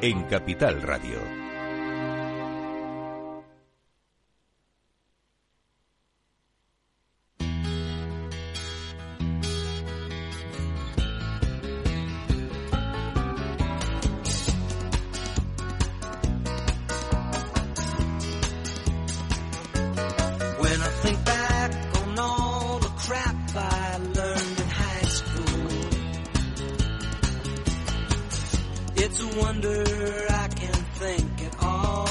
en Capital Radio. wonder I can think at all.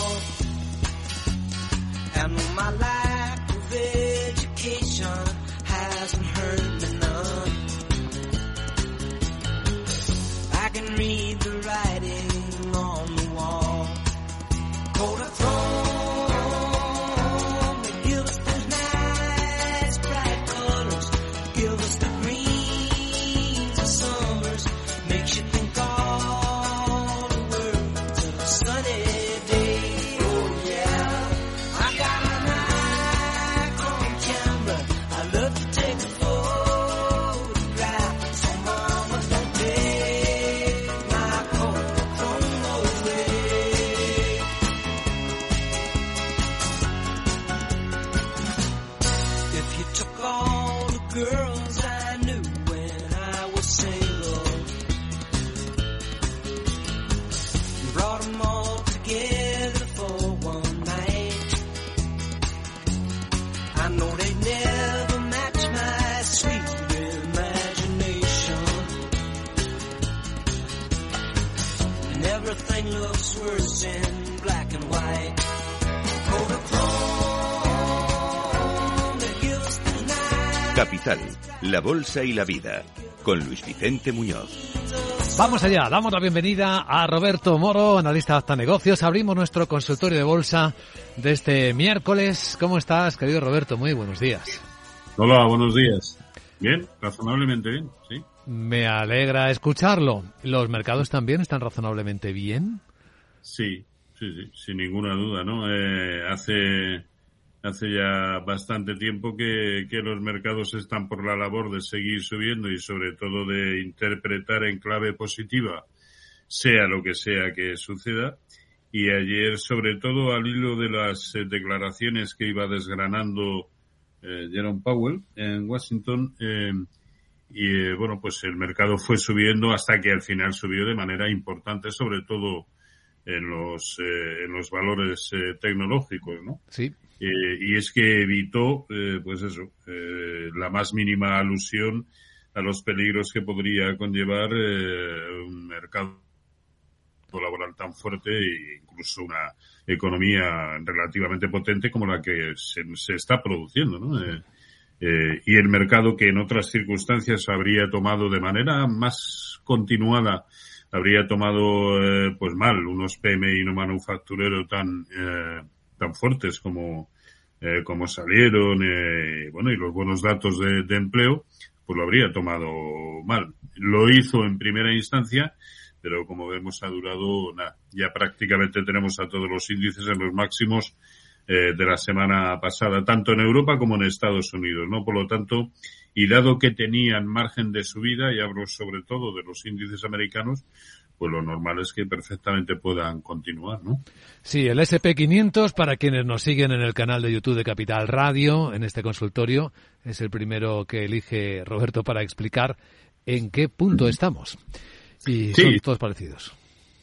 And my lack of it. girls I knew when I was single. Brought them all together for one night. I know they never match my sweet imagination. And everything looks worse in black and white. Capital, la Bolsa y la Vida, con Luis Vicente Muñoz. Vamos allá, damos la bienvenida a Roberto Moro, analista de Hasta Negocios. Abrimos nuestro consultorio de bolsa de este miércoles. ¿Cómo estás, querido Roberto? Muy buenos días. Hola, buenos días. Bien, razonablemente bien, sí. Me alegra escucharlo. ¿Los mercados también están razonablemente bien? Sí, sí, sí, sin ninguna duda, ¿no? Eh, hace hace ya bastante tiempo que, que, los mercados están por la labor de seguir subiendo y sobre todo de interpretar en clave positiva, sea lo que sea que suceda. Y ayer, sobre todo al hilo de las eh, declaraciones que iba desgranando eh, Jerome Powell en Washington, eh, y bueno, pues el mercado fue subiendo hasta que al final subió de manera importante, sobre todo en los, en los valores tecnológicos, ¿no? Sí. Eh, y es que evitó, eh, pues eso, eh, la más mínima alusión a los peligros que podría conllevar un mercado laboral tan fuerte e incluso una economía relativamente potente como la que se, se está produciendo, ¿no? y el mercado que en otras circunstancias habría tomado de manera más continuada habría tomado pues mal unos PMI no manufacturero tan tan fuertes como, eh, como salieron, eh, bueno, y los buenos datos de, de, empleo, pues lo habría tomado mal. Lo hizo en primera instancia, pero como vemos ha durado nada. Ya prácticamente tenemos a todos los índices en los máximos eh, de la semana pasada, tanto en Europa como en Estados Unidos, ¿no? Por lo tanto, y dado que tenían margen de subida, y hablo sobre todo de los índices americanos, pues lo normal es que perfectamente puedan continuar, ¿no? Sí, el SP500, para quienes nos siguen en el canal de YouTube de Capital Radio, en este consultorio, es el primero que elige Roberto para explicar en qué punto estamos. Y sí. son todos parecidos.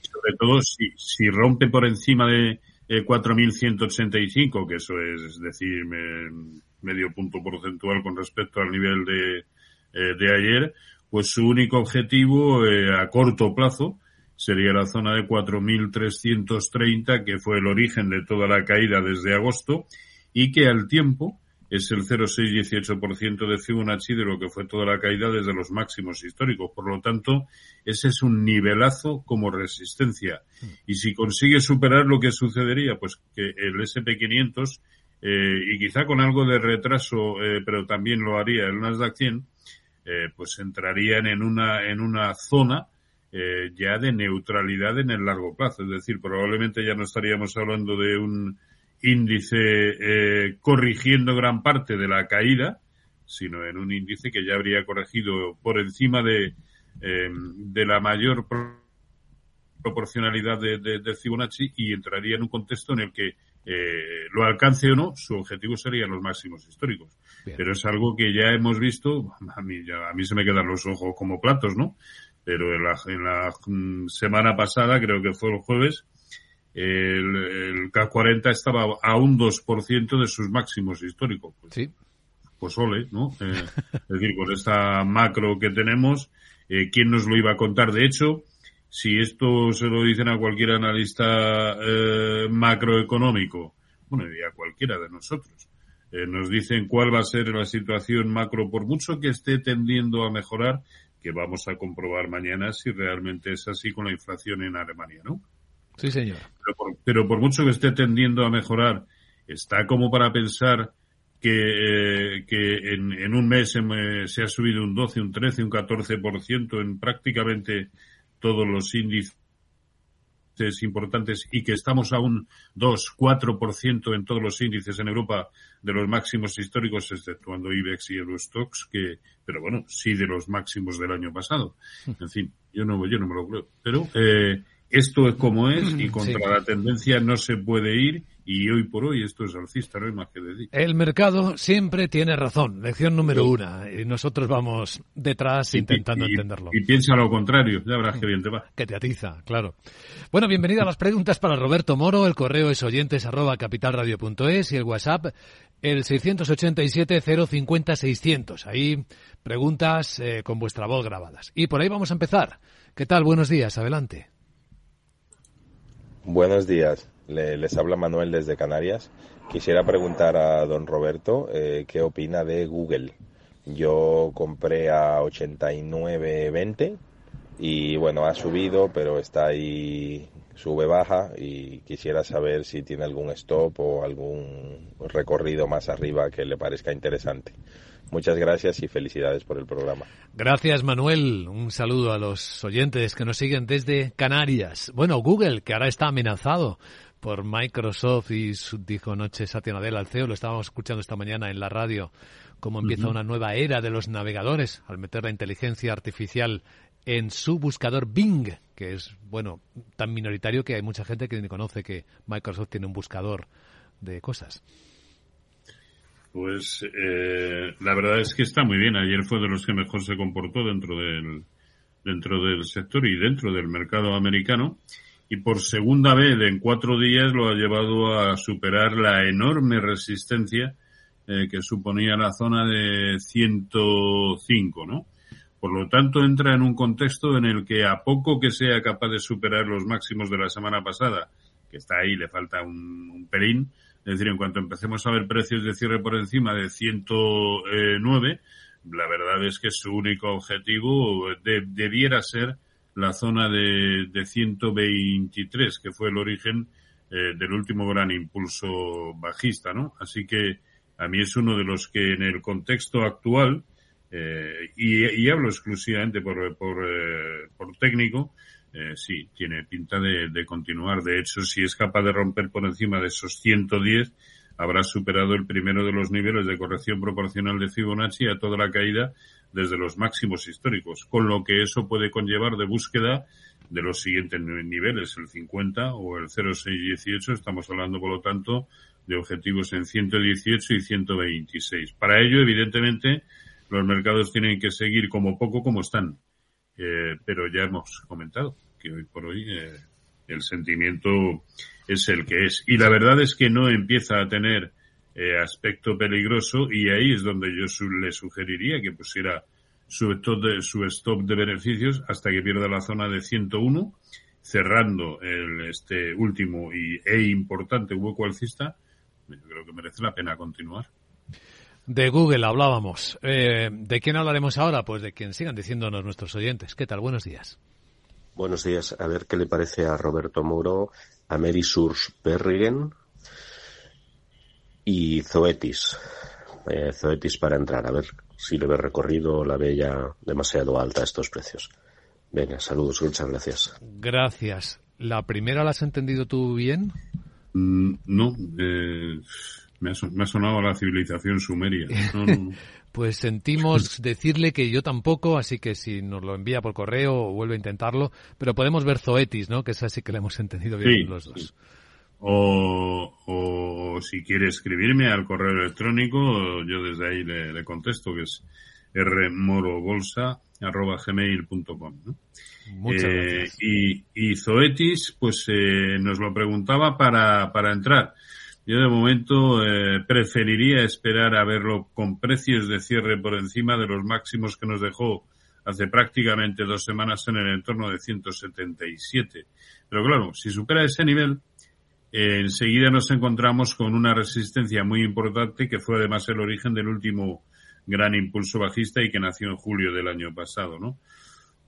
Sobre todo si, si rompe por encima de eh, 4.185, que eso es, decir, me, medio punto porcentual con respecto al nivel de, eh, de ayer, pues su único objetivo eh, a corto plazo sería la zona de 4.330, que fue el origen de toda la caída desde agosto, y que al tiempo es el 0,618% de Fibonacci de lo que fue toda la caída desde los máximos históricos. Por lo tanto, ese es un nivelazo como resistencia. Y si consigue superar lo que sucedería, pues que el SP500, eh, y quizá con algo de retraso, eh, pero también lo haría el Nasdaq 100, eh, pues entrarían en una, en una zona eh, ya de neutralidad en el largo plazo. Es decir, probablemente ya no estaríamos hablando de un índice eh, corrigiendo gran parte de la caída, sino en un índice que ya habría corregido por encima de, eh, de la mayor proporcionalidad de, de, Fibonacci y entraría en un contexto en el que eh, lo alcance o no, su objetivo serían los máximos históricos. Pero es algo que ya hemos visto, a mí, ya, a mí se me quedan los ojos como platos, ¿no? Pero en la, en la mm, semana pasada, creo que fue el jueves, el, el K40 estaba a un 2% de sus máximos históricos. Pues, sí. Pues ole, ¿no? Eh, es decir, con esta macro que tenemos, eh, ¿quién nos lo iba a contar? De hecho, si esto se lo dicen a cualquier analista eh, macroeconómico, bueno, y a cualquiera de nosotros, eh, nos dicen cuál va a ser la situación macro, por mucho que esté tendiendo a mejorar, que vamos a comprobar mañana si realmente es así con la inflación en Alemania, ¿no? Sí, señor. Pero por, mucho que esté tendiendo a mejorar, está como para pensar que, eh, que en, en, un mes se, se, ha subido un 12, un 13, un 14% en prácticamente todos los índices importantes y que estamos a un 2, 4% en todos los índices en Europa de los máximos históricos, exceptuando IBEX y Eurostox, que, pero bueno, sí de los máximos del año pasado. En fin, yo no, yo no me lo creo. Pero, eh, esto es como es y contra la tendencia no se puede ir y hoy por hoy esto es alcista, no hay más que decir. El mercado siempre tiene razón, lección número una, y nosotros vamos detrás intentando entenderlo. Y piensa lo contrario, ya verás que bien te va. Que te atiza, claro. Bueno, bienvenida a las preguntas para Roberto Moro, el correo es oyentes arroba capitalradio.es y el WhatsApp el 687 050 600. Ahí preguntas eh, con vuestra voz grabadas. Y por ahí vamos a empezar. ¿Qué tal? Buenos días, adelante. Buenos días, les habla Manuel desde Canarias. Quisiera preguntar a don Roberto eh, qué opina de Google. Yo compré a 89.20 y bueno, ha subido, pero está ahí, sube, baja y quisiera saber si tiene algún stop o algún recorrido más arriba que le parezca interesante. Muchas gracias y felicidades por el programa. Gracias, Manuel. Un saludo a los oyentes que nos siguen desde Canarias. Bueno, Google, que ahora está amenazado por Microsoft y dijo anoche Satya Nadella al CEO, lo estábamos escuchando esta mañana en la radio, cómo empieza una nueva era de los navegadores al meter la inteligencia artificial en su buscador Bing, que es, bueno, tan minoritario que hay mucha gente que ni conoce que Microsoft tiene un buscador de cosas. Pues eh, la verdad es que está muy bien. Ayer fue de los que mejor se comportó dentro del dentro del sector y dentro del mercado americano. Y por segunda vez en cuatro días lo ha llevado a superar la enorme resistencia eh, que suponía la zona de 105, ¿no? Por lo tanto, entra en un contexto en el que a poco que sea capaz de superar los máximos de la semana pasada, que está ahí, le falta un, un pelín, es decir, en cuanto empecemos a ver precios de cierre por encima de 109, la verdad es que su único objetivo debiera ser la zona de, de 123, que fue el origen eh, del último gran impulso bajista, ¿no? Así que a mí es uno de los que en el contexto actual, eh, y, y, hablo exclusivamente por, por, eh, por técnico, eh, sí, tiene pinta de, de, continuar. De hecho, si es capaz de romper por encima de esos 110, habrá superado el primero de los niveles de corrección proporcional de Fibonacci a toda la caída desde los máximos históricos, con lo que eso puede conllevar de búsqueda de los siguientes niveles, el 50 o el 0,618. Estamos hablando, por lo tanto, de objetivos en 118 y 126. Para ello, evidentemente, los mercados tienen que seguir como poco como están. Eh, pero ya hemos comentado que hoy por hoy eh, el sentimiento es el que es. Y la verdad es que no empieza a tener eh, aspecto peligroso y ahí es donde yo le sugeriría que pusiera su stop, de, su stop de beneficios hasta que pierda la zona de 101, cerrando el, este último y, e importante hueco alcista. Yo creo que merece la pena continuar. De Google hablábamos. Eh, ¿De quién hablaremos ahora? Pues de quien sigan diciéndonos nuestros oyentes. ¿Qué tal? Buenos días. Buenos días. A ver qué le parece a Roberto Muro, a Mary Surs Berrigen y Zoetis. Eh, Zoetis para entrar. A ver si le ve recorrido la ve ya demasiado alta a estos precios. Venga, saludos, muchas gracias. Gracias. ¿La primera la has entendido tú bien? Mm, no, eh, me, ha, sonado a la civilización sumeria. pues sentimos decirle que yo tampoco, así que si nos lo envía por correo vuelve a intentarlo, pero podemos ver Zoetis, ¿no? Que es así que le hemos entendido bien los dos. O, o, si quiere escribirme al correo electrónico, yo desde ahí le, contesto, que es rmorobolsa.gmail.com. ¿no? Muchas eh, gracias. Y, y, Zoetis, pues eh, nos lo preguntaba para, para entrar. Yo de momento eh, preferiría esperar a verlo con precios de cierre por encima de los máximos que nos dejó hace prácticamente dos semanas en el entorno de 177. Pero claro, si supera ese nivel, eh, enseguida nos encontramos con una resistencia muy importante que fue además el origen del último gran impulso bajista y que nació en julio del año pasado, ¿no?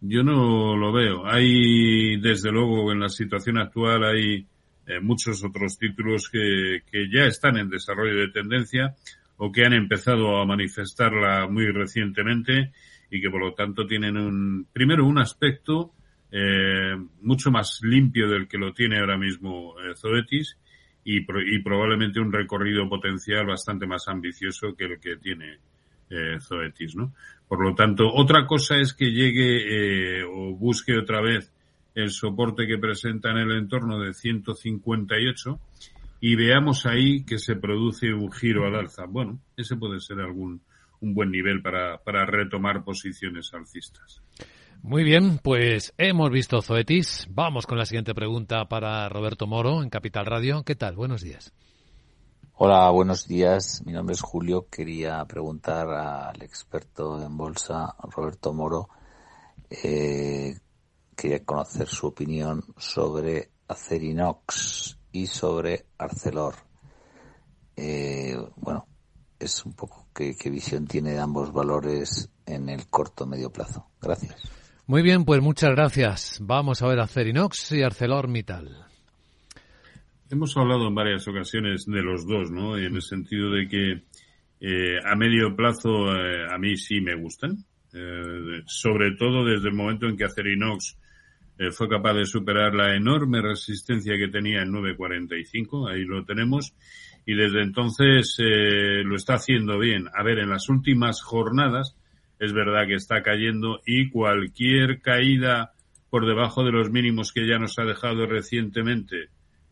Yo no lo veo. Hay, desde luego, en la situación actual hay eh, muchos otros títulos que, que ya están en desarrollo de tendencia o que han empezado a manifestarla muy recientemente y que por lo tanto tienen un, primero un aspecto eh, mucho más limpio del que lo tiene ahora mismo eh, Zoetis y, probablemente un recorrido potencial bastante más ambicioso que el que tiene eh, Zoetis, ¿no? Por lo tanto, otra cosa es que llegue eh, o busque otra vez el soporte que presenta en el entorno de 158 y veamos ahí que se produce un giro al alza. Bueno, ese puede ser algún un buen nivel para, para retomar posiciones alcistas. Muy bien, pues hemos visto Zoetis. Vamos con la siguiente pregunta para Roberto Moro en Capital Radio. ¿Qué tal? Buenos días. Hola, buenos días. Mi nombre es Julio. Quería preguntar al experto en bolsa, Roberto Moro, eh, quería conocer su opinión sobre Acerinox y sobre Arcelor. Eh, bueno, es un poco qué, visión tiene de ambos valores en el corto medio plazo. Gracias. Muy bien, pues muchas gracias. Vamos a ver Acerinox y ArcelorMittal. Hemos hablado en varias ocasiones de los dos, ¿no? En el sentido de que eh, a medio plazo eh, a mí sí me gustan, eh, sobre todo desde el momento en que Acerinox eh, fue capaz de superar la enorme resistencia que tenía en 9.45, ahí lo tenemos, y desde entonces lo está haciendo bien. A ver, en las últimas jornadas es verdad que está cayendo y cualquier caída por debajo de los mínimos que ya nos ha dejado recientemente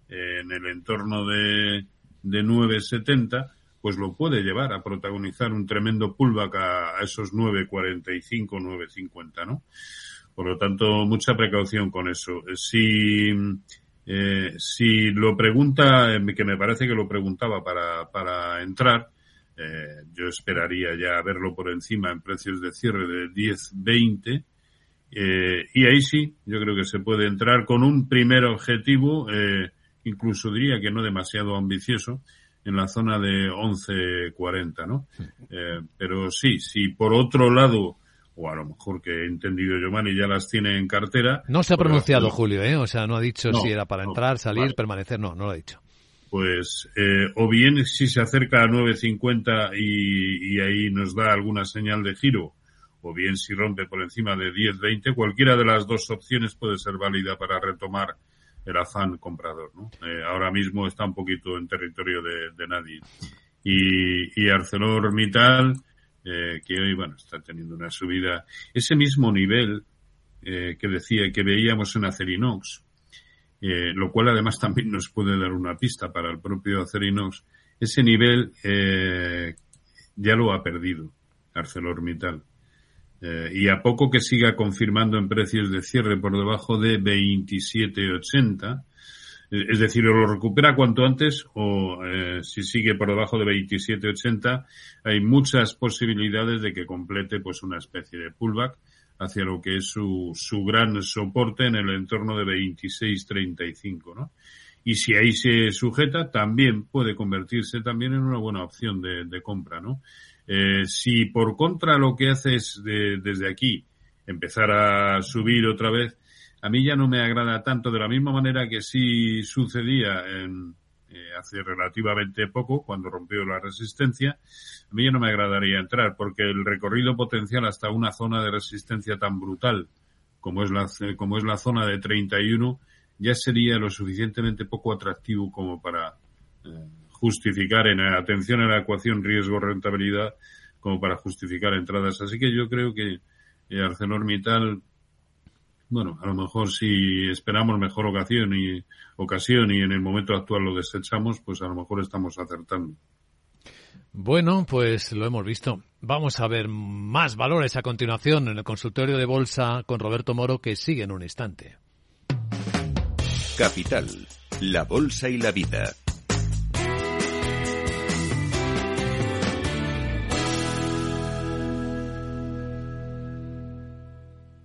eh, en el entorno de, de 9.70, pues lo puede llevar a protagonizar un tremendo pullback a, a esos 9.45, 9.50, ¿no? Por lo tanto, mucha precaución con eso. Si, eh, si lo pregunta, eh, que me parece que lo preguntaba para, para entrar, eh, yo esperaría ya verlo por encima en precios de cierre de 10, 20. Eh, y ahí sí, yo creo que se puede entrar con un primer objetivo, eh, incluso diría que no demasiado ambicioso, en la zona de 11.40, ¿no? Eh, pero sí, si por otro lado o a lo mejor que he entendido Giovanni ya las tiene en cartera. No se ha pronunciado Julio, ¿eh? O sea, no ha dicho si era para entrar, salir, permanecer, no, no lo ha dicho. Pues, eh, o bien si se acerca a 9.50 y, y ahí nos da alguna señal de giro, o bien si rompe por encima de 10.20, cualquiera de las dos opciones puede ser válida para retomar el afán comprador, ¿no? Eh, ahora mismo está un poquito en territorio de, de nadie. Y, y ArcelorMittal, eh, que hoy, bueno, está teniendo una subida. Ese mismo nivel eh, que decía que veíamos en Acerinox, eh, lo cual además también nos puede dar una pista para el propio Acerinox, ese nivel eh, ya lo ha perdido ArcelorMittal. Eh, y a poco que siga confirmando en precios de cierre por debajo de 27.80, es decir, o lo recupera cuanto antes o eh, si sigue por debajo de 27.80 hay muchas posibilidades de que complete pues una especie de pullback hacia lo que es su, su gran soporte en el entorno de 26.35, ¿no? Y si ahí se sujeta, también puede convertirse también en una buena opción de, de compra, ¿no? Eh, si por contra lo que haces desde aquí empezar a subir otra vez, a mí ya no me agrada tanto de la misma manera que sí sucedía en, eh, hace relativamente poco, cuando rompió la resistencia, a mí ya no me agradaría entrar, porque el recorrido potencial hasta una zona de resistencia tan brutal como es la, como es la zona de 31, ya sería lo suficientemente poco atractivo como para eh, justificar en atención a la ecuación riesgo-rentabilidad como para justificar entradas. Así que yo creo que eh, ArcelorMittal, bueno, a lo mejor si esperamos mejor ocasión y ocasión y en el momento actual lo desechamos, pues a lo mejor estamos acertando. Bueno, pues lo hemos visto. Vamos a ver más valores a continuación en el consultorio de bolsa con Roberto Moro que sigue en un instante. Capital, la bolsa y la vida.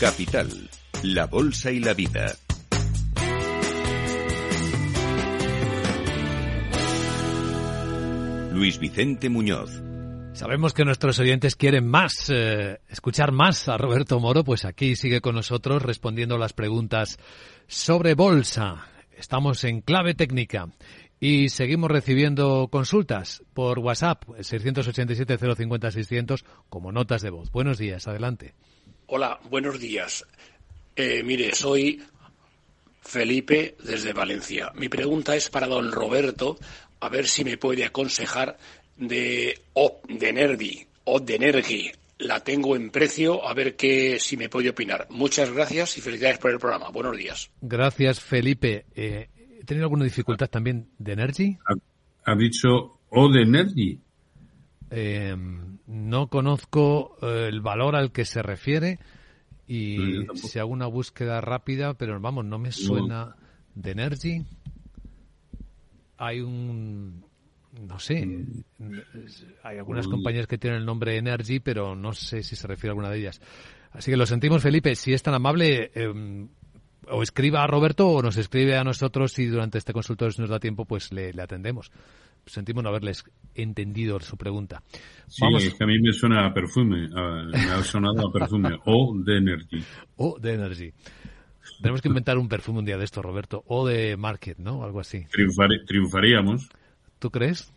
Capital, la Bolsa y la Vida. Luis Vicente Muñoz. Sabemos que nuestros oyentes quieren más, eh, escuchar más a Roberto Moro, pues aquí sigue con nosotros respondiendo las preguntas sobre bolsa. Estamos en clave técnica y seguimos recibiendo consultas por WhatsApp 687 050 600 como notas de voz. Buenos días, adelante. Hola, buenos días. Eh, mire, soy Felipe desde Valencia. Mi pregunta es para don Roberto, a ver si me puede aconsejar de O de Energy, o de Energy. La tengo en precio, a ver qué si me puede opinar. Muchas gracias y felicidades por el programa. Buenos días. Gracias, Felipe. Eh, ¿He tenido alguna dificultad también de Energy? Ha, dicho O de Energy. Eh, no conozco eh, el valor al que se refiere y si hago una búsqueda rápida, pero vamos, no me suena de Energy. Hay un, no sé, mm. hay algunas compañías que tienen el nombre Energy, pero no sé si se refiere a alguna de ellas. Así que lo sentimos, Felipe. Si es tan amable, eh, o escriba a Roberto o nos escribe a nosotros y durante este consultorio, si nos da tiempo, pues le atendemos sentimos no haberles entendido su pregunta. Sí, es que a mí me suena a perfume, me ha sonado a perfume, o de Energy. O de Energy. Tenemos que inventar un perfume un día de esto, Roberto, o de Market, ¿no? Algo así. triunfaríamos. ¿Tú crees?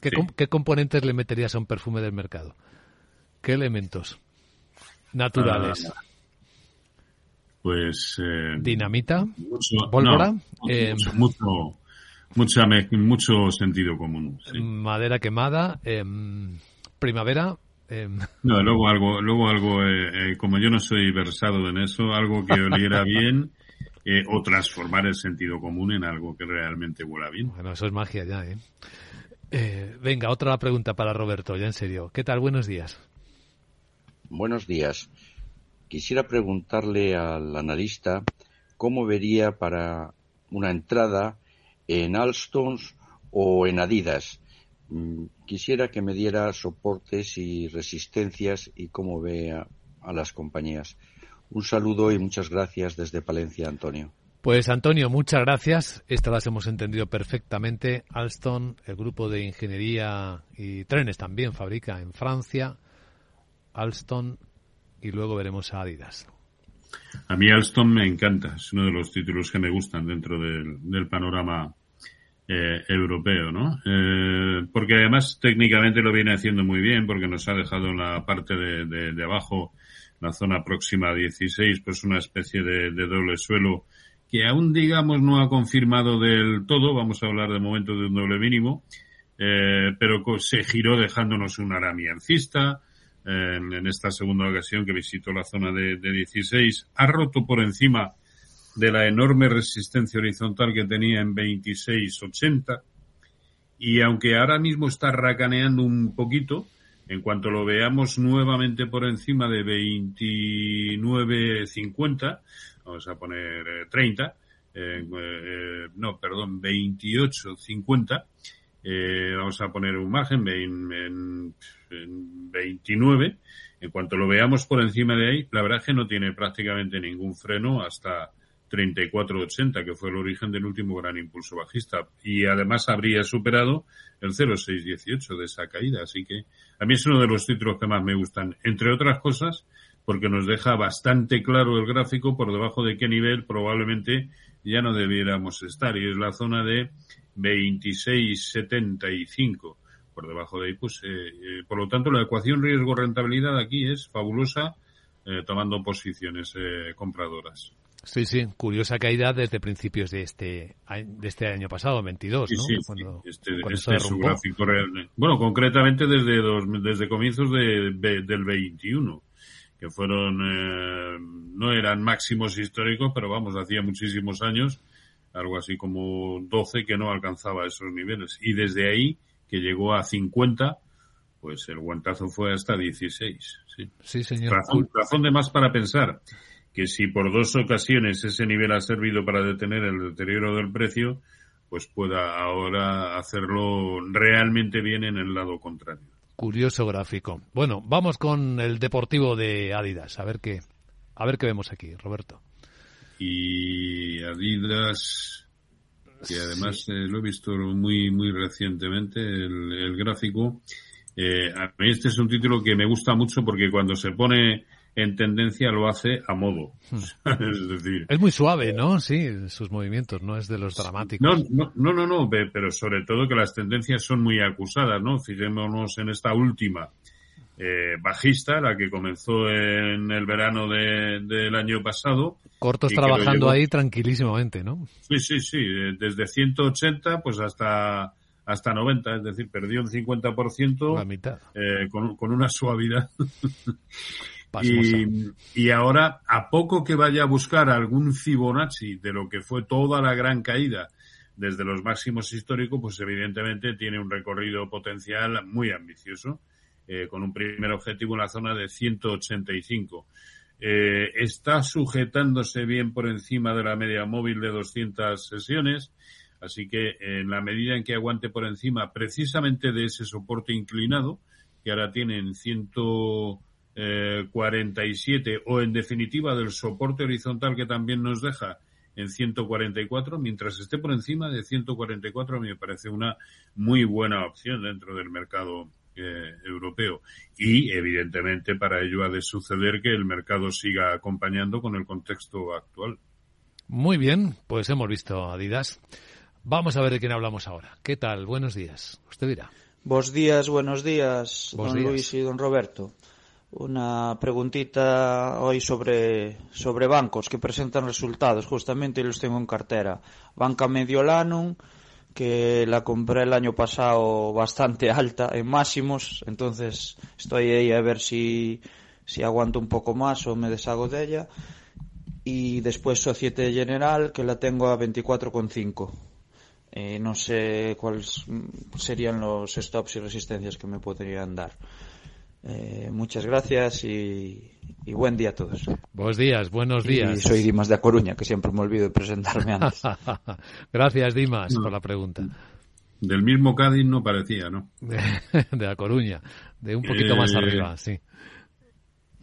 ¿Qué, componentes le meterías a un perfume del mercado? ¿Qué elementos naturales? Ah, pues... Eh, ¿Dinamita? Mucho, ¿Pólvora? Eh, mucho Mucha, mucho sentido común. Madera quemada, em, primavera. Em. No, luego algo, luego algo eh, eh, como yo no soy versado en eso, algo que oliera bien eh, o transformar el sentido común en algo que realmente huela bien. Bueno, eso es magia ya, ¿eh? venga, otra pregunta para Roberto, ya en serio. ¿Qué tal? Buenos días. Buenos días. Quisiera preguntarle al analista cómo vería para una entrada en Alstom o en Adidas. Mm, quisiera que me diera soportes y resistencias y cómo ve a, las compañías. Un saludo y muchas gracias desde Palencia, Antonio. Pues Antonio, muchas gracias. Estas las hemos entendido perfectamente. Alstom, el grupo de ingeniería y trenes también fabrica en Francia. Alstom y luego veremos a Adidas. A mí Alstom me encanta, es uno de los títulos que me gustan dentro del, panorama eh, europeo, ¿no? Eh, porque además técnicamente lo viene haciendo muy bien porque nos ha dejado en la parte de, abajo, la zona próxima a 16, pues una especie de, doble suelo que aún digamos no ha confirmado del todo, vamos a hablar de momento de un doble mínimo, eh, pero se giró dejándonos un arami alcista eh, en, esta segunda ocasión que visitó la zona de, de 16, ha roto por encima de la enorme resistencia horizontal que tenía en 26.80 y aunque ahora mismo está racaneando un poquito, en cuanto lo veamos nuevamente por encima de 29.50, vamos a poner 30, eh, eh, no, perdón, 28.50, eh, vamos a poner un margen en, en, en 29, en cuanto lo veamos por encima de ahí, la verdad es que no tiene prácticamente ningún freno hasta 34.80, que fue el origen del último gran impulso bajista. Y además habría superado el 0.618 de esa caída. Así que a mí es uno de los títulos que más me gustan, entre otras cosas, porque nos deja bastante claro el gráfico por debajo de qué nivel probablemente ya no debiéramos estar. Y es la zona de 26.75. Por debajo de ahí, pues, eh, eh, por lo tanto, la ecuación riesgo-rentabilidad aquí es fabulosa, eh, tomando posiciones eh, compradoras. Sí, sí, curiosa caída desde principios de este de este año pasado, 22, ¿no? Sí, sí, cuando, este, cuando este es su gráfico real. Bueno, concretamente desde dos, desde comienzos de, de, del 21, que fueron eh, no eran máximos históricos, pero vamos, hacía muchísimos años, algo así como 12 que no alcanzaba esos niveles y desde ahí que llegó a 50, pues el guantazo fue hasta 16, sí. Sí, señor. Razón, razón de más para pensar que si por dos ocasiones ese nivel ha servido para detener el deterioro del precio, pues pueda ahora hacerlo realmente bien en el lado contrario. Curioso gráfico. Bueno, vamos con el deportivo de Adidas, a ver qué, a ver qué vemos aquí, Roberto. Y Adidas, que además sí. eh, lo he visto muy, muy recientemente, el, el gráfico. Eh, a mí este es un título que me gusta mucho porque cuando se pone en tendencia lo hace a modo. es decir. Es muy suave, ¿no? Sí, sus movimientos, no es de los dramáticos. No, no, no, no, pero sobre todo que las tendencias son muy acusadas, ¿no? Fijémonos en esta última eh, bajista, la que comenzó en el verano de, del año pasado. Cortos trabajando ahí tranquilísimamente, ¿no? Sí, sí, sí, desde 180 pues hasta hasta 90, es decir, perdió un 50%. La mitad. Eh, con, con una suavidad. Y, y, ahora, a poco que vaya a buscar algún Fibonacci de lo que fue toda la gran caída desde los máximos históricos, pues evidentemente tiene un recorrido potencial muy ambicioso, eh, con un primer objetivo en la zona de 185. Eh, está sujetándose bien por encima de la media móvil de 200 sesiones, así que en la medida en que aguante por encima precisamente de ese soporte inclinado, que ahora tiene en 100 eh, 47 o en definitiva del soporte horizontal que también nos deja en 144, mientras esté por encima de 144 me parece una muy buena opción dentro del mercado eh, europeo. Y evidentemente para ello ha de suceder que el mercado siga acompañando con el contexto actual. Muy bien, pues hemos visto Adidas. Vamos a ver de quién hablamos ahora. ¿Qué tal? Buenos días. Usted dirá. Buenos días, buenos días, Bos don días. Luis y don Roberto. Una preguntita hoy sobre, sobre bancos que presentan resultados, justamente los tengo en cartera. Banca Mediolanum, que la compré el año pasado bastante alta en máximos, entonces estoy ahí a ver si, si aguanto un poco más o me deshago de ella. Y después Societe General, que la tengo a 24,5. Eh, no sé cuáles serían los stops y resistencias que me podrían dar. Eh, muchas gracias y, y, buen día a todos. Buenos días, buenos días. Y soy Dimas de A Coruña, que siempre me olvido de presentarme antes. gracias, Dimas, no. por la pregunta. Del mismo Cádiz no parecía, ¿no? De, de A Coruña, de un poquito eh, más arriba, sí.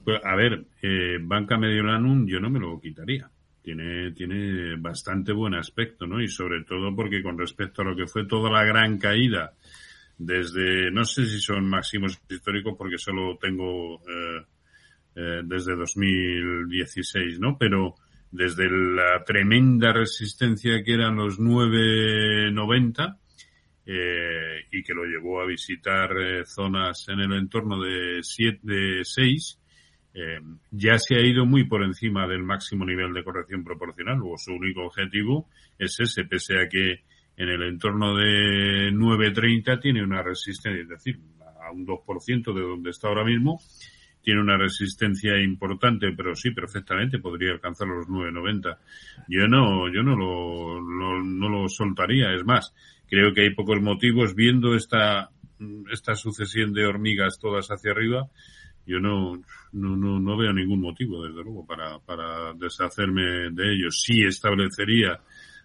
Pues, a ver, eh, Banca Mediolanum yo no me lo quitaría. Tiene, tiene bastante buen aspecto, ¿no? Y sobre todo porque con respecto a lo que fue toda la gran caída desde, no sé si son máximos históricos porque solo tengo eh, eh, desde 2016, ¿no? Pero desde la tremenda resistencia que eran los 990 eh, y que lo llevó a visitar eh, zonas en el entorno de 7, de 6, eh, ya se ha ido muy por encima del máximo nivel de corrección proporcional, o su único objetivo es ese, pese a que en el entorno de 9.30 tiene una resistencia, es decir, a un 2% de donde está ahora mismo, tiene una resistencia importante, pero sí, perfectamente podría alcanzar los 9.90. Yo no, yo no lo, no lo soltaría, es más, creo que hay pocos motivos viendo esta, esta sucesión de hormigas todas hacia arriba, yo no, no, no, no veo ningún motivo, desde luego, para, para deshacerme de ellos. Sí establecería,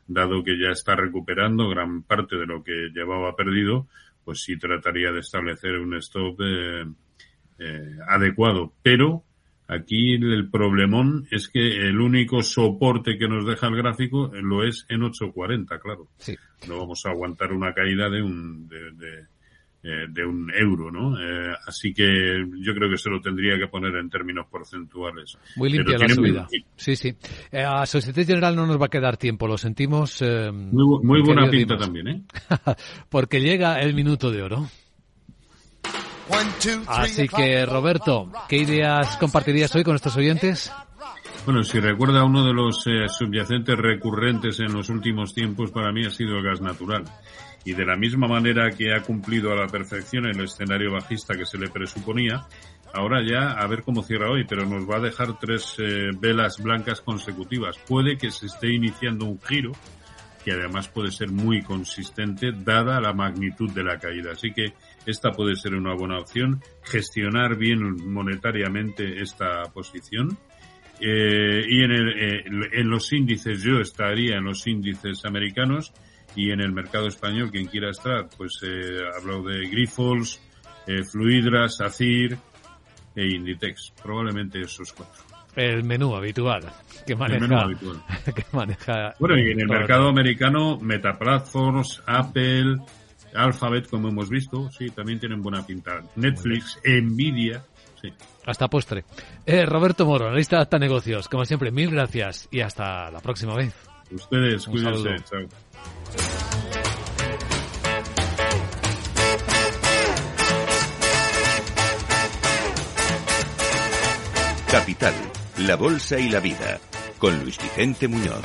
dado que ya está recuperando gran parte de lo que llevaba perdido, pues sí trataría de establecer un stop eh, eh, adecuado. Pero aquí el problemón es que el único soporte que nos deja el gráfico lo es en 8.40, claro. Sí. No vamos a aguantar una caída de un, de, de eh, de un euro, ¿no? Eh, así que yo creo que se lo tendría que poner en términos porcentuales. Muy limpia la subida. Sí, sí. Eh, a Societe General no nos va a quedar tiempo, lo sentimos. muy, muy buena pinta también, ¿eh? Porque llega el minuto de oro. Así que, Roberto, ¿qué ideas compartirías hoy con estos oyentes? Bueno, si recuerda, uno de los subyacentes recurrentes en los últimos tiempos para mí ha sido el gas natural y de la misma manera que ha cumplido a la perfección el escenario bajista que se le presuponía, ahora ya a ver cómo cierra hoy, pero nos va a dejar tres eh, velas blancas consecutivas. Puede que se esté iniciando un giro que además puede ser muy consistente dada la magnitud de la caída. Así que esta puede ser una buena opción, gestionar bien monetariamente esta posición. Eh, y en, el, eh, en los índices, yo estaría en los índices americanos, y en el mercado español quien quiera estar, pues eh, hablado de Grifols, eh, Fluidra, SACIR e Inditex, probablemente esos cuatro. El menú habitual que maneja. El menú habitual. que maneja bueno, y en el mercado americano, Meta Platforms, Apple, Alphabet, como hemos visto, sí, también tienen buena pinta. Netflix, Nvidia, sí. Hasta postre. Eh, Roberto Moro, analista de negocios. Como siempre, mil gracias y hasta la próxima vez. Ustedes, cuídense. Chao. Capital, la Bolsa y la Vida, con Luis Vicente Muñoz.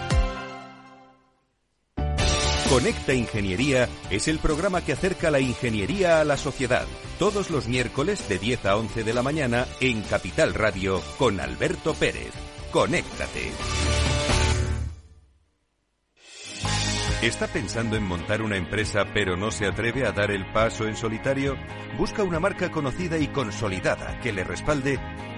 Conecta Ingeniería es el programa que acerca la ingeniería a la sociedad. Todos los miércoles de 10 a 11 de la mañana en Capital Radio con Alberto Pérez. Conéctate. ¿Está pensando en montar una empresa pero no se atreve a dar el paso en solitario? Busca una marca conocida y consolidada que le respalde